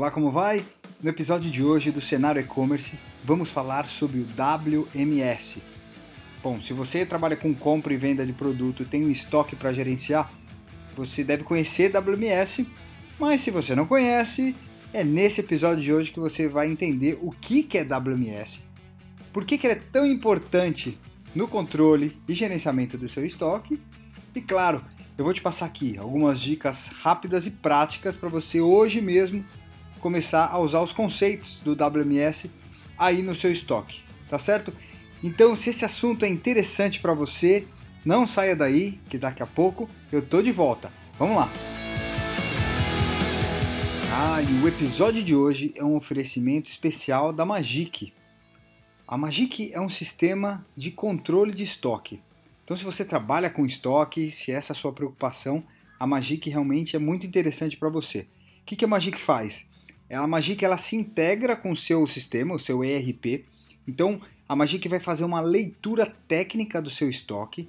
Olá, como vai? No episódio de hoje do Cenário E-Commerce, vamos falar sobre o WMS. Bom, se você trabalha com compra e venda de produto e tem um estoque para gerenciar, você deve conhecer WMS, mas se você não conhece, é nesse episódio de hoje que você vai entender o que é WMS, por que ele é tão importante no controle e gerenciamento do seu estoque e, claro, eu vou te passar aqui algumas dicas rápidas e práticas para você hoje mesmo começar a usar os conceitos do WMS aí no seu estoque, tá certo? Então, se esse assunto é interessante para você, não saia daí, que daqui a pouco eu tô de volta. Vamos lá. Ah, e o episódio de hoje é um oferecimento especial da Magic. A Magic é um sistema de controle de estoque. Então, se você trabalha com estoque, se essa é a sua preocupação, a Magic realmente é muito interessante para você. O que, que a Magic faz? A Magic ela se integra com o seu sistema, o seu ERP. Então, a Magic vai fazer uma leitura técnica do seu estoque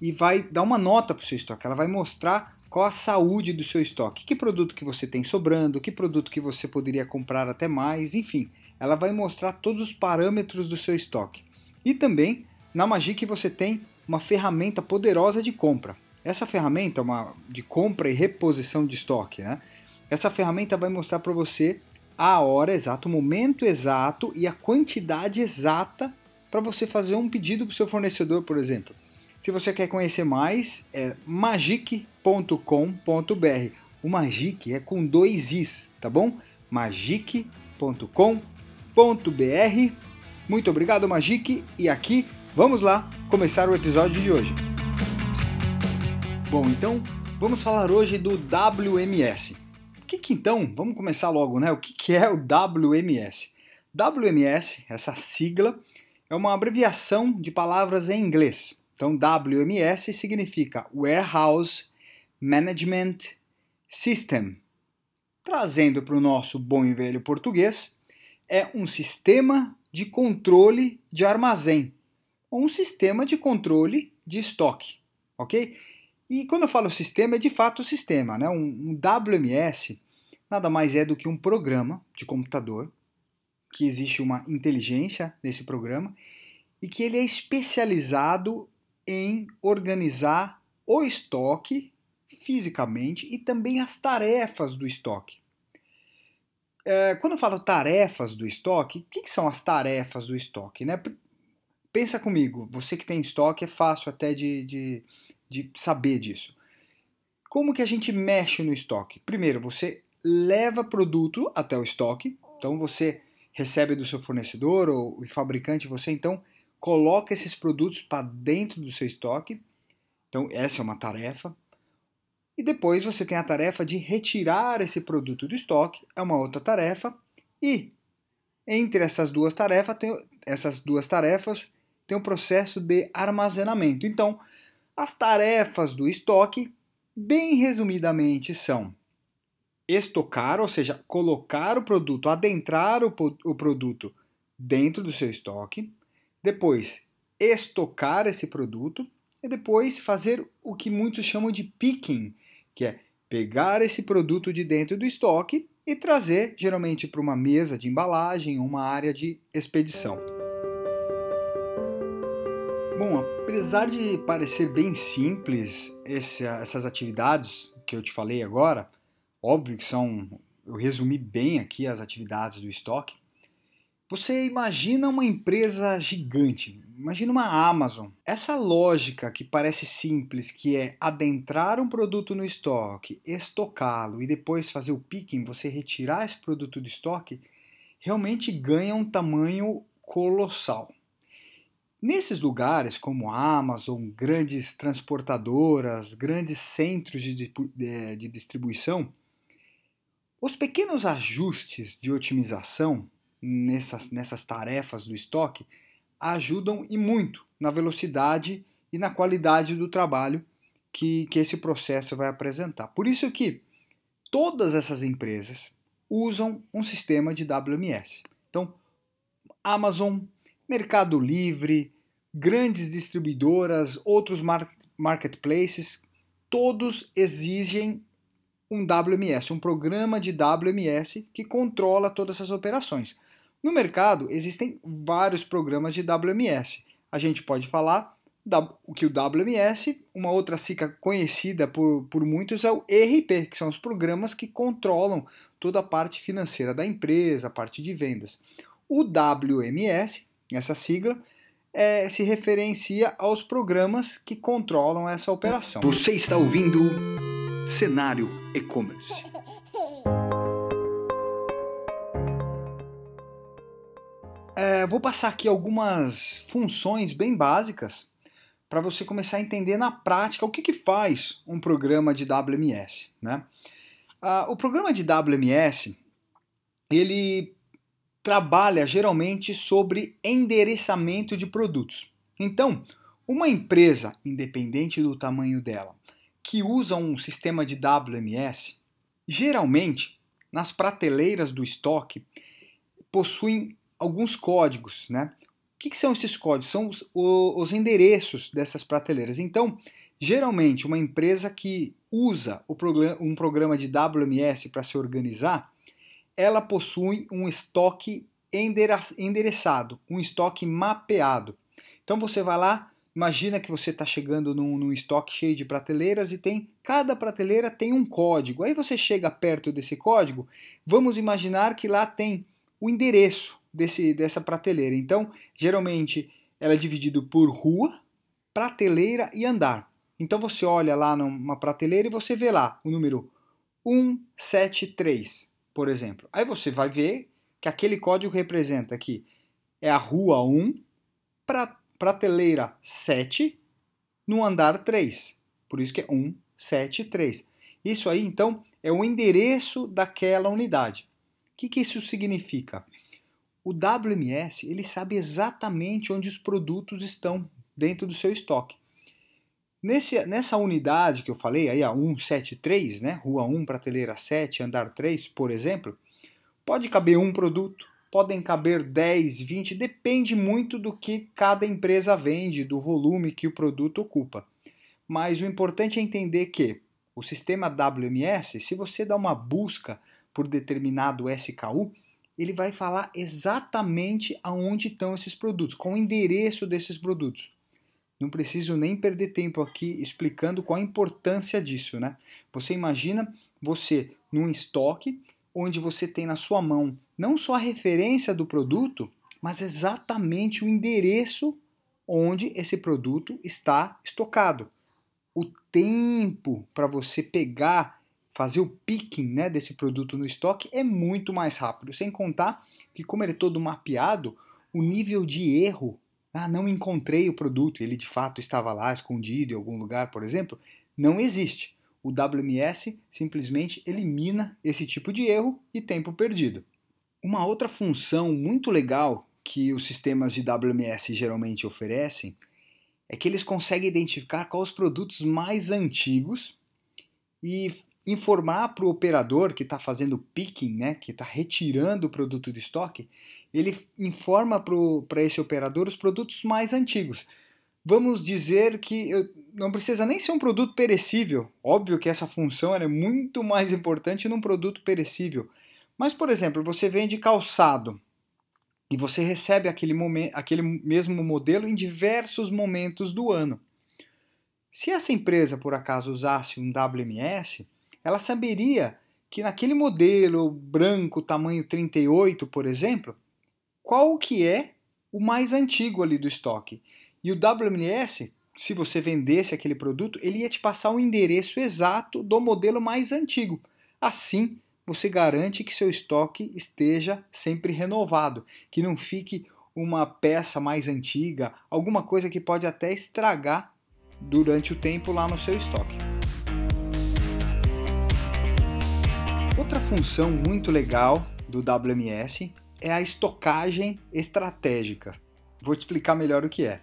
e vai dar uma nota para o seu estoque. Ela vai mostrar qual a saúde do seu estoque, que produto que você tem sobrando, que produto que você poderia comprar até mais, enfim, ela vai mostrar todos os parâmetros do seu estoque. E também na Magic você tem uma ferramenta poderosa de compra. Essa ferramenta é uma de compra e reposição de estoque, né? Essa ferramenta vai mostrar para você a hora exata, o momento exato e a quantidade exata para você fazer um pedido para o seu fornecedor, por exemplo. Se você quer conhecer mais, é magic.com.br. O Magic é com dois is, tá bom? magic.com.br. Muito obrigado, Magic, e aqui vamos lá começar o episódio de hoje. Bom, então vamos falar hoje do WMS. O que, que então, vamos começar logo, né? O que, que é o WMS? WMS, essa sigla, é uma abreviação de palavras em inglês. Então, WMS significa Warehouse Management System. Trazendo para o nosso bom e velho português, é um sistema de controle de armazém, ou um sistema de controle de estoque, ok? E quando eu falo sistema, é de fato sistema. Né? Um, um WMS nada mais é do que um programa de computador, que existe uma inteligência nesse programa, e que ele é especializado em organizar o estoque fisicamente e também as tarefas do estoque. É, quando eu falo tarefas do estoque, o que, que, são as tarefas do estoque? Né? Pensa comigo, você que tem estoque é fácil até de, de de saber disso. Como que a gente mexe no estoque? Primeiro, você leva produto até o estoque, então você recebe do seu fornecedor ou o fabricante, você então coloca esses produtos para dentro do seu estoque. Então, essa é uma tarefa. E depois você tem a tarefa de retirar esse produto do estoque, é uma outra tarefa. E entre essas duas tarefas, tem, essas duas tarefas tem um processo de armazenamento. Então, as tarefas do estoque, bem resumidamente, são estocar, ou seja, colocar o produto, adentrar o, o produto dentro do seu estoque, depois estocar esse produto e depois fazer o que muitos chamam de picking, que é pegar esse produto de dentro do estoque e trazer geralmente para uma mesa de embalagem, uma área de expedição. Bom, apesar de parecer bem simples essas atividades que eu te falei agora, óbvio que são, eu resumi bem aqui as atividades do estoque. Você imagina uma empresa gigante, imagina uma Amazon. Essa lógica que parece simples, que é adentrar um produto no estoque, estocá-lo e depois fazer o picking, você retirar esse produto do estoque, realmente ganha um tamanho colossal. Nesses lugares, como Amazon, grandes transportadoras, grandes centros de, de distribuição, os pequenos ajustes de otimização nessas, nessas tarefas do estoque ajudam e muito na velocidade e na qualidade do trabalho que, que esse processo vai apresentar. Por isso que todas essas empresas usam um sistema de WMS. Então, Amazon, Mercado Livre, grandes distribuidoras, outros marketplaces, todos exigem um WMS, um programa de WMS que controla todas essas operações. No mercado existem vários programas de WMS. A gente pode falar o que o WMS, uma outra sigla conhecida por, por muitos é o ERP, que são os programas que controlam toda a parte financeira da empresa, a parte de vendas. O WMS, essa sigla, é, se referencia aos programas que controlam essa operação. Você está ouvindo Cenário E-Commerce. É, vou passar aqui algumas funções bem básicas para você começar a entender na prática o que, que faz um programa de WMS. Né? Ah, o programa de WMS ele trabalha geralmente sobre endereçamento de produtos. Então, uma empresa, independente do tamanho dela, que usa um sistema de WMS, geralmente nas prateleiras do estoque possuem alguns códigos, né? O que, que são esses códigos? São os, os endereços dessas prateleiras. Então, geralmente, uma empresa que usa um programa de WMS para se organizar, ela possui um estoque endereçado, um estoque mapeado. Então você vai lá, imagina que você está chegando num, num, estoque cheio de prateleiras e tem cada prateleira tem um código. Aí você chega perto desse código, vamos imaginar que lá tem o endereço desse, dessa prateleira. Então, geralmente ela é dividida por rua, prateleira e andar. Então você olha lá numa prateleira e você vê lá o número 173 por exemplo. Aí você vai ver que aquele código representa aqui é a rua 1, pra, prateleira 7, no andar 3. Por isso que é 173. Isso aí, então, é o endereço daquela unidade. O que, que isso significa? O WMS ele sabe exatamente onde os produtos estão dentro do seu estoque. Nesse, nessa unidade que eu falei, aí a 173, né? Rua 1, prateleira 7, andar 3, por exemplo, pode caber um produto, podem caber 10, 20, depende muito do que cada empresa vende, do volume que o produto ocupa. Mas o importante é entender que o sistema WMS, se você dá uma busca por determinado SKU, ele vai falar exatamente aonde estão esses produtos, qual o endereço desses produtos. Não preciso nem perder tempo aqui explicando qual a importância disso, né? Você imagina você num estoque onde você tem na sua mão não só a referência do produto, mas exatamente o endereço onde esse produto está estocado. O tempo para você pegar, fazer o picking né, desse produto no estoque é muito mais rápido. Sem contar que, como ele é todo mapeado, o nível de erro ah, não encontrei o produto, ele de fato estava lá escondido em algum lugar, por exemplo, não existe. O WMS simplesmente elimina esse tipo de erro e tempo perdido. Uma outra função muito legal que os sistemas de WMS geralmente oferecem é que eles conseguem identificar quais os produtos mais antigos e informar para o operador que está fazendo picking, né, que está retirando o produto do estoque, ele informa para esse operador os produtos mais antigos. Vamos dizer que não precisa nem ser um produto perecível. Óbvio que essa função é muito mais importante num produto perecível. Mas, por exemplo, você vende calçado e você recebe aquele, momento, aquele mesmo modelo em diversos momentos do ano. Se essa empresa, por acaso, usasse um WMS, ela saberia que naquele modelo branco tamanho 38, por exemplo, qual que é o mais antigo ali do estoque. E o WMS, se você vendesse aquele produto, ele ia te passar o endereço exato do modelo mais antigo. Assim, você garante que seu estoque esteja sempre renovado, que não fique uma peça mais antiga, alguma coisa que pode até estragar durante o tempo lá no seu estoque. Outra função muito legal do WMS é a estocagem estratégica. Vou te explicar melhor o que é.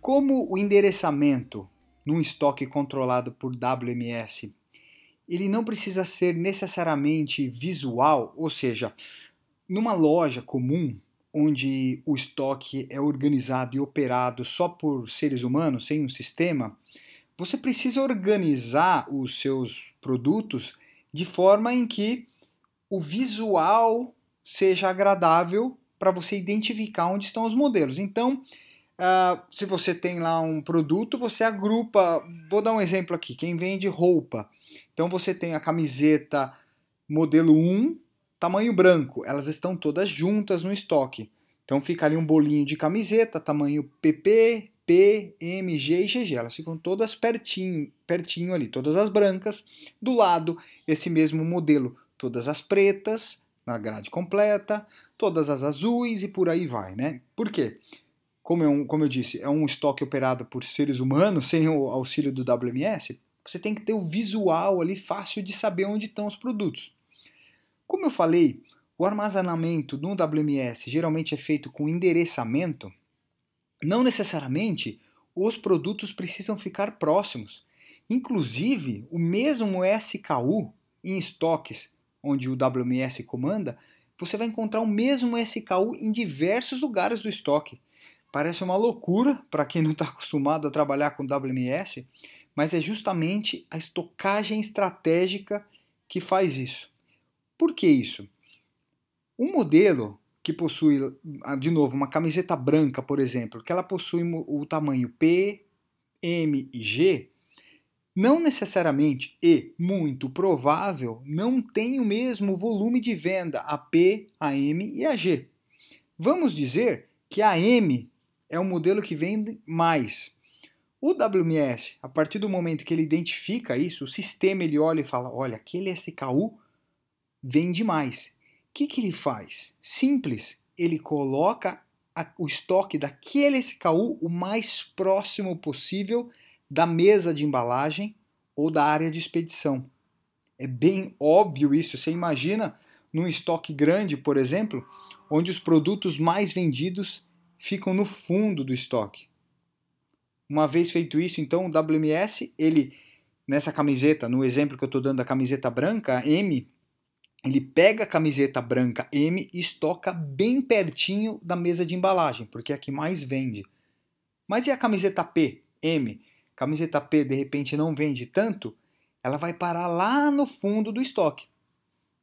Como o endereçamento num estoque controlado por WMS, ele não precisa ser necessariamente visual, ou seja, numa loja comum onde o estoque é organizado e operado só por seres humanos, sem um sistema, você precisa organizar os seus produtos de forma em que o visual seja agradável para você identificar onde estão os modelos. Então, uh, se você tem lá um produto, você agrupa. Vou dar um exemplo aqui: quem vende roupa. Então, você tem a camiseta modelo 1, tamanho branco. Elas estão todas juntas no estoque. Então, fica ali um bolinho de camiseta, tamanho PP, P, M, G e GG. Elas ficam todas pertinho, pertinho ali, todas as brancas. Do lado, esse mesmo modelo, todas as pretas, na grade completa, todas as azuis e por aí vai, né? Por quê? Como, é um, como eu disse, é um estoque operado por seres humanos, sem o auxílio do WMS, você tem que ter o visual ali fácil de saber onde estão os produtos. Como eu falei, o armazenamento no WMS geralmente é feito com endereçamento, não necessariamente os produtos precisam ficar próximos. Inclusive, o mesmo SKU em estoques onde o WMS comanda, você vai encontrar o mesmo SKU em diversos lugares do estoque. Parece uma loucura para quem não está acostumado a trabalhar com WMS, mas é justamente a estocagem estratégica que faz isso. Por que isso? Um modelo que possui, ah, de novo, uma camiseta branca, por exemplo, que ela possui o tamanho P, M e G, não necessariamente e muito provável não tem o mesmo volume de venda a P, a M e a G. Vamos dizer que a M é o modelo que vende mais. O WMS, a partir do momento que ele identifica isso, o sistema ele olha e fala: olha, aquele SKU vende mais. O que, que ele faz? Simples, ele coloca a, o estoque daquele SKU o mais próximo possível da mesa de embalagem ou da área de expedição. É bem óbvio isso. Você imagina num estoque grande, por exemplo, onde os produtos mais vendidos ficam no fundo do estoque. Uma vez feito isso, então o WMS, ele nessa camiseta, no exemplo que eu estou dando da camiseta branca, M, ele pega a camiseta branca M e estoca bem pertinho da mesa de embalagem, porque é a que mais vende. Mas e a camiseta P, M? camiseta P de repente não vende tanto, ela vai parar lá no fundo do estoque.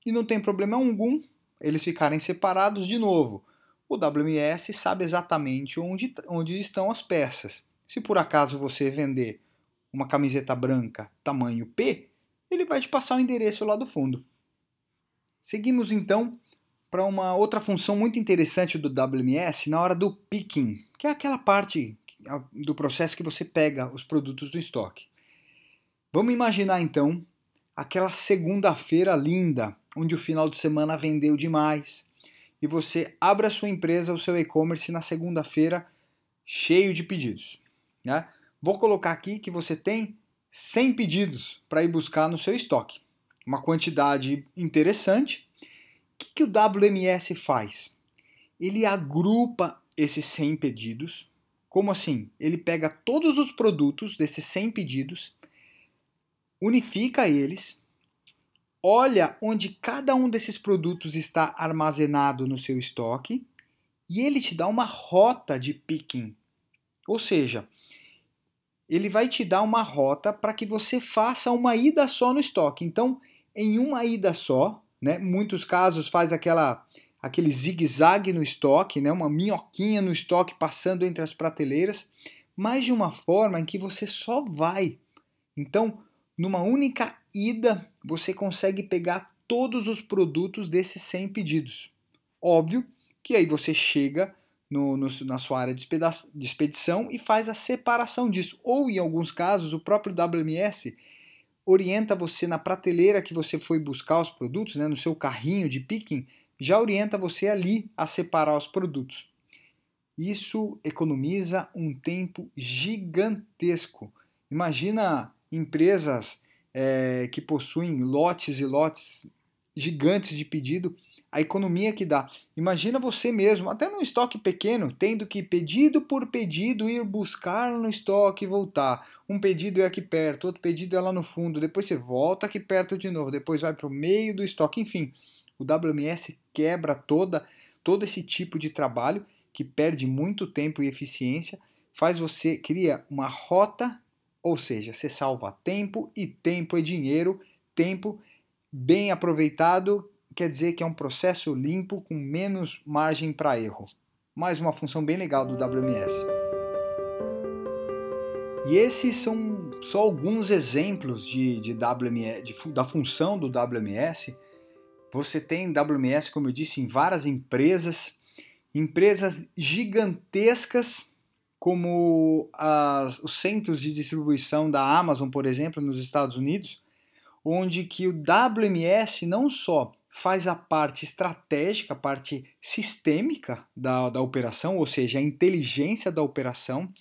E não tem problema algum eles ficarem separados de novo. O WMS sabe exatamente onde, onde estão as peças. Se por acaso você vender uma camiseta branca tamanho P, ele vai te passar o endereço lá do fundo. Seguimos então para uma outra função muito interessante do WMS na hora do picking, que é aquela parte do processo que você pega os produtos do estoque. Vamos imaginar então aquela segunda-feira linda, onde o final de semana vendeu demais, e você abre a sua empresa, o seu e-commerce na segunda-feira cheio de pedidos. Né? Vou colocar aqui que você tem 100 pedidos para ir buscar no seu estoque. Uma quantidade interessante. O que, que o WMS faz? Ele agrupa esses 100 pedidos como assim? Ele pega todos os produtos desses 100 pedidos, unifica eles, olha onde cada um desses produtos está armazenado no seu estoque e ele te dá uma rota de picking. Ou seja, ele vai te dar uma rota para que você faça uma ida só no estoque. Então, em uma ida só, né, muitos casos faz aquela aquele zigue-zague no estoque, né, uma minhoquinha no estoque passando entre as prateleiras, mas de uma forma em que você só vai. Então, numa única ida, você consegue pegar todos os produtos desses 100 pedidos. Óbvio que aí você chega no, no, na sua área de, de expedição e faz a separação disso. Ou, em alguns casos, o próprio WMS orienta você na prateleira que você foi buscar os produtos, né, no seu carrinho de picking, já orienta você ali a separar os produtos. Isso economiza um tempo gigantesco. Imagina empresas é, que possuem lotes e lotes gigantes de pedido, a economia que dá. Imagina você mesmo, até num estoque pequeno, tendo que pedido por pedido ir buscar no estoque e voltar. Um pedido é aqui perto, outro pedido é lá no fundo, depois você volta aqui perto de novo, depois vai para o meio do estoque, enfim. O WMS quebra toda todo esse tipo de trabalho que perde muito tempo e eficiência, faz você cria uma rota Ou seja, você salva tempo e tempo é dinheiro, tempo bem aproveitado quer dizer que é um processo limpo com menos margem para erro. Mais uma função bem legal do WMS. E esses são só alguns exemplos de, de WMS, de, da função do WMS. Você tem WMS, como eu disse, em várias empresas, empresas gigantescas como as, os centros de distribuição da Amazon, por exemplo, nos Estados Unidos, onde que o WMS não só faz a parte estratégica, a parte sistêmica da, da operação, ou seja, a inteligência da operação,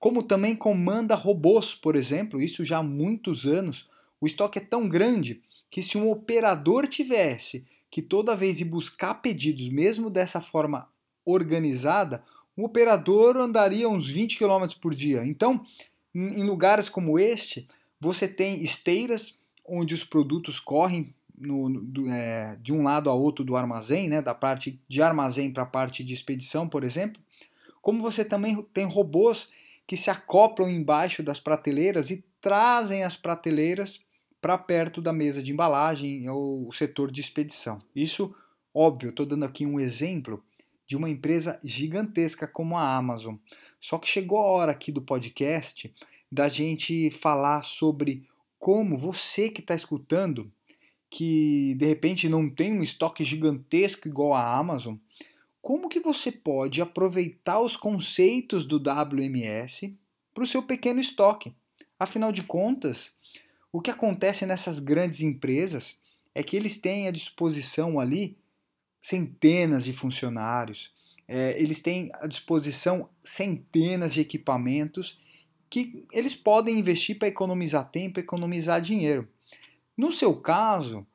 como também comanda robôs, por exemplo, isso já há muitos anos. O estoque é tão grande que se um operador tivesse que toda vez ir buscar pedidos, mesmo dessa forma organizada, o operador andaria uns 20 km por dia. Então, em lugares como este, você tem esteiras onde os produtos correm no, do, é, de um lado a outro do armazém, né, da parte de armazém para a parte de expedição, por exemplo, como você também tem robôs que se acoplam embaixo das prateleiras e trazem as prateleiras para perto da mesa de embalagem ou o setor de expedição. Isso, óbvio, estou dando aqui um exemplo de uma empresa gigantesca como a Amazon. Só que chegou a hora aqui do podcast da gente falar sobre como você que está escutando que de repente não tem um estoque gigantesco igual a Amazon, como que você pode aproveitar os conceitos do WMS para o seu pequeno estoque? Afinal de contas, o que acontece nessas grandes empresas é que eles têm à disposição ali centenas de funcionários, é, eles têm à disposição centenas de equipamentos que eles podem investir para economizar tempo, economizar dinheiro. No seu caso,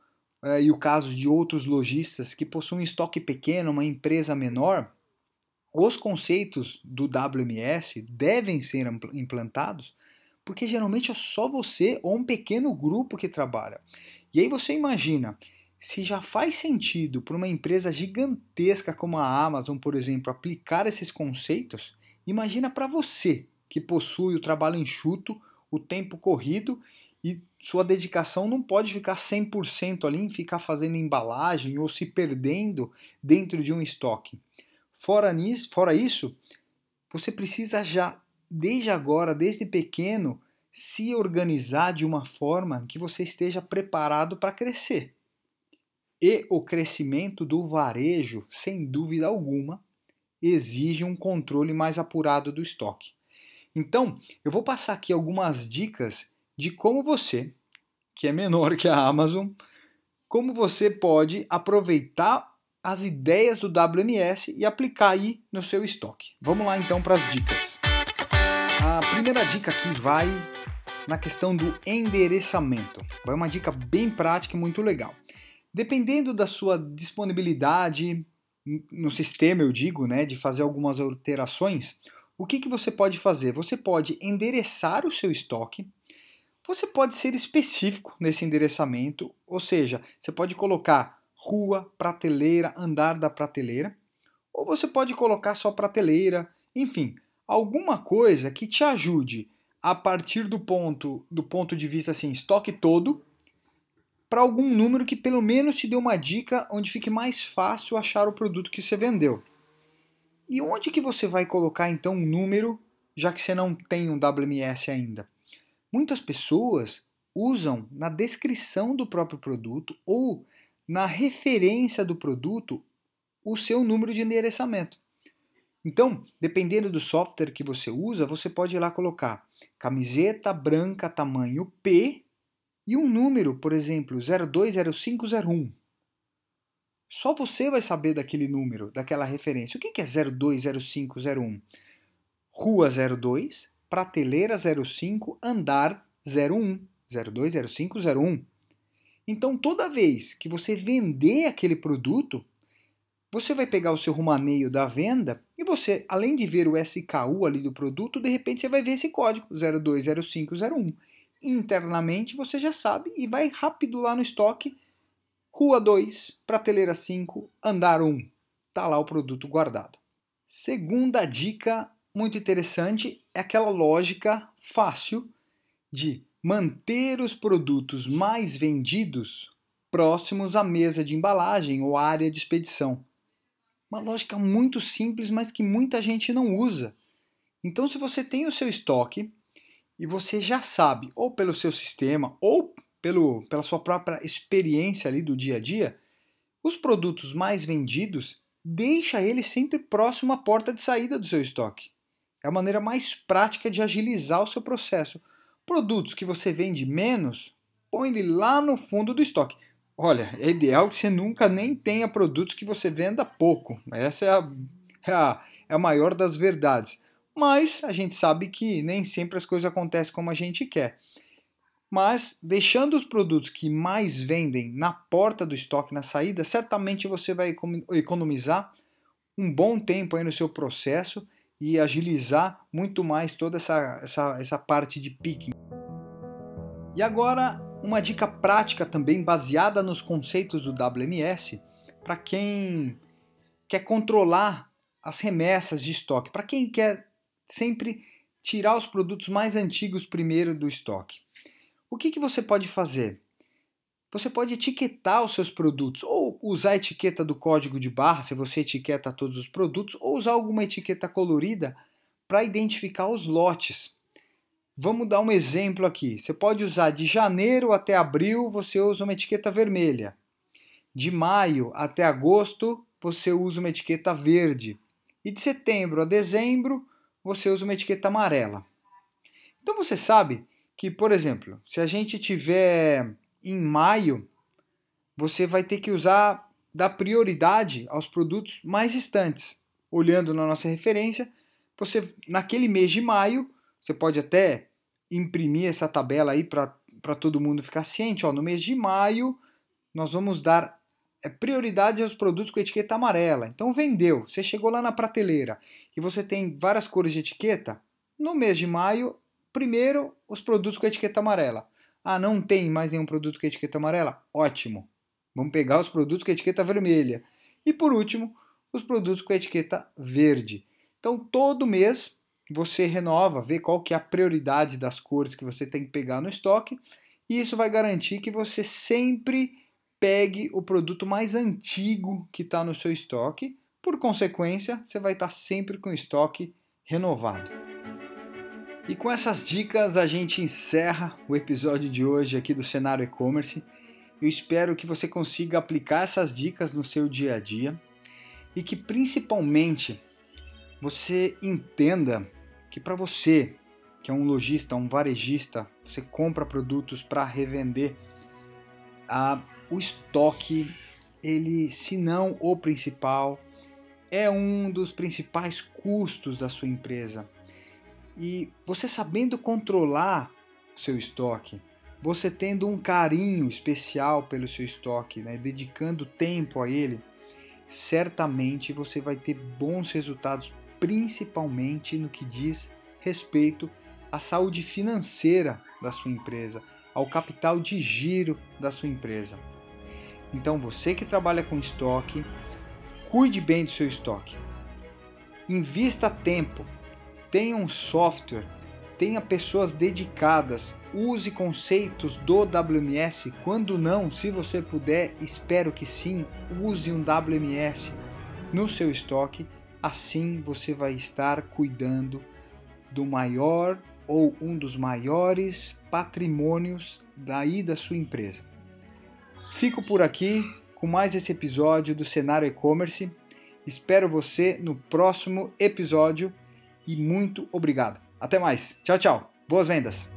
é, e o caso de outros lojistas que possuem estoque pequeno, uma empresa menor, os conceitos do WMS devem ser implantados, porque geralmente é só você ou um pequeno grupo que trabalha. E aí você imagina, se já faz sentido para uma empresa gigantesca como a Amazon, por exemplo, aplicar esses conceitos, imagina para você que possui o trabalho enxuto, o tempo corrido e sua dedicação não pode ficar 100% ali em ficar fazendo embalagem ou se perdendo dentro de um estoque. Fora, nisso, fora isso, você precisa já, desde agora, desde pequeno, se organizar de uma forma que você esteja preparado para crescer. E o crescimento do varejo, sem dúvida alguma, exige um controle mais apurado do estoque. Então, eu vou passar aqui algumas dicas de como você, que é menor que a Amazon, como você pode aproveitar as ideias do WMS e aplicar aí no seu estoque. Vamos lá então para as dicas. A primeira dica aqui vai na questão do endereçamento. Vai uma dica bem prática e muito legal. Dependendo da sua disponibilidade no sistema, eu digo, né, de fazer algumas alterações, o que, que você pode fazer? Você pode endereçar o seu estoque você pode ser específico nesse endereçamento, ou seja, você pode colocar rua, prateleira, andar da prateleira, ou você pode colocar só prateleira, enfim, alguma coisa que te ajude a partir do ponto do ponto de vista assim, estoque todo, para algum número que pelo menos te dê uma dica onde fique mais fácil achar o produto que você vendeu. E onde que você vai colocar então um número, já que você não tem um WMS ainda? Muitas pessoas usam na descrição do próprio produto ou na referência do produto o seu número de endereçamento. Então, dependendo do software que você usa, você pode ir lá colocar camiseta branca tamanho P e um número, por exemplo, 020501. Só você vai saber daquele número, daquela referência. O que é 020501? Rua 02, prateleira 05, andar 01, 02, 05, 01. Então, toda vez que você vender aquele produto, você vai pegar o seu rumaneio da venda e você, além de ver o SKU ali do produto, de repente você vai ver esse código 020501. Internamente você já sabe e vai rápido lá no estoque, Rua 2, prateleira 5, andar 1. Tá lá o produto guardado. Segunda dica muito interessante é aquela lógica fácil de manter os produtos mais vendidos próximos à mesa de embalagem ou área de expedição. Uma lógica muito simples, mas que muita gente não usa. Então, se você tem o seu estoque e você já sabe, ou pelo seu sistema, ou pelo, pela sua própria experiência ali do dia a dia, os produtos mais vendidos, deixa ele sempre próximo à porta de saída do seu estoque. É a maneira mais prática de agilizar o seu processo. Produtos que você vende menos, põe ele lá no fundo do estoque. Olha, é ideal que você nunca nem tenha produtos que você venda pouco. Essa é a, é a, é a maior das verdades. Mas a gente sabe que nem sempre as coisas acontecem como a gente quer. Mas deixando os produtos que mais vendem na porta do estoque, na saída, certamente você vai economizar um bom tempo aí no seu processo e agilizar muito mais toda essa, essa, essa parte de picking. E agora, uma dica prática também baseada nos conceitos do WMS para quem quer controlar as remessas de estoque, para quem quer sempre tirar os produtos mais antigos primeiro do estoque. O que, que você pode fazer? Você pode etiquetar os seus produtos, ou usar a etiqueta do código de barra, se você etiqueta todos os produtos, ou usar alguma etiqueta colorida para identificar os lotes. Vamos dar um exemplo aqui. Você pode usar de janeiro até abril, você usa uma etiqueta vermelha. De maio até agosto, você usa uma etiqueta verde. E de setembro a dezembro, você usa uma etiqueta amarela. Então você sabe que, por exemplo, se a gente tiver em maio, você vai ter que usar dar prioridade aos produtos mais distantes. Olhando na nossa referência, você naquele mês de maio, você pode até imprimir essa tabela aí para todo mundo ficar ciente. Ó, no mês de maio, nós vamos dar é, prioridade aos produtos com etiqueta amarela. Então, vendeu, você chegou lá na prateleira e você tem várias cores de etiqueta. No mês de maio, primeiro os produtos com etiqueta amarela. Ah, não tem mais nenhum produto com etiqueta amarela? Ótimo. Vamos pegar os produtos com etiqueta vermelha. E por último, os produtos com etiqueta verde. Então, todo mês você renova, vê qual que é a prioridade das cores que você tem que pegar no estoque, e isso vai garantir que você sempre pegue o produto mais antigo que está no seu estoque. Por consequência, você vai estar sempre com o estoque renovado. E com essas dicas a gente encerra o episódio de hoje aqui do Cenário E-Commerce. Eu espero que você consiga aplicar essas dicas no seu dia a dia e que principalmente você entenda que para você, que é um lojista, um varejista, você compra produtos para revender, a, o estoque, ele, se não o principal, é um dos principais custos da sua empresa. E você sabendo controlar seu estoque, você tendo um carinho especial pelo seu estoque, né, dedicando tempo a ele, certamente você vai ter bons resultados, principalmente no que diz respeito à saúde financeira da sua empresa, ao capital de giro da sua empresa. Então, você que trabalha com estoque, cuide bem do seu estoque. Invista tempo tenha um software, tenha pessoas dedicadas, use conceitos do WMS. Quando não, se você puder, espero que sim, use um WMS no seu estoque. Assim você vai estar cuidando do maior ou um dos maiores patrimônios daí da sua empresa. Fico por aqui com mais esse episódio do Cenário E-Commerce. Espero você no próximo episódio e muito obrigado. Até mais. Tchau, tchau. Boas vendas.